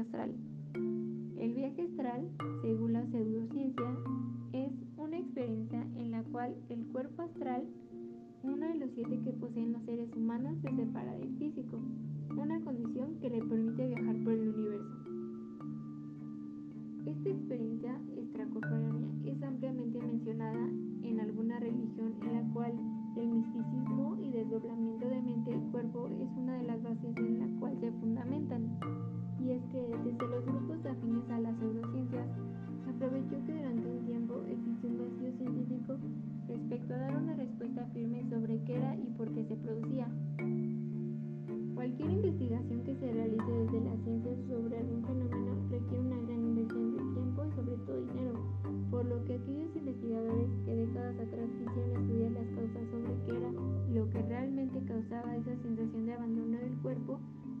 astral. El viaje astral, según la pseudociencia, es una experiencia en la cual el cuerpo astral, uno de los siete que poseen los seres humanos, se separa del físico, una condición que le permite viajar por el universo. Esta experiencia extracorpórea es ampliamente mencionada en alguna religión en la cual el misticismo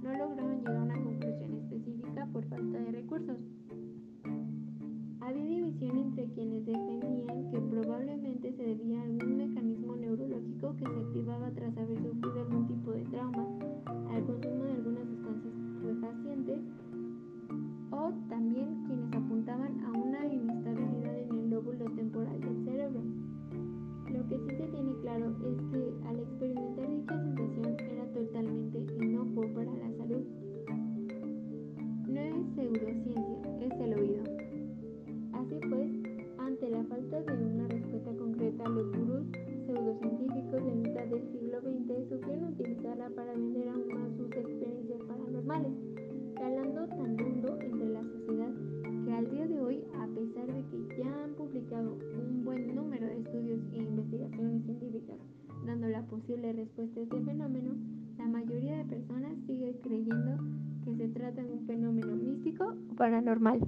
no lograron llegar a una conclusión específica por falta de recursos. Había división entre quienes defendían que probablemente se debía a algún mecanismo neurológico que se activaba tras haber sufrido algún tipo de trauma al consumo de algunas sustancias estupefacientes o también quienes apuntaban a una inestabilidad en el lóbulo temporal del cerebro. Lo que sí se tiene claro es que al experimentar para vender aún más sus experiencias paranormales, calando tan hondo entre la sociedad que al día de hoy, a pesar de que ya han publicado un buen número de estudios e investigaciones científicas dando la posible respuesta a este fenómeno, la mayoría de personas sigue creyendo que se trata de un fenómeno místico o paranormal.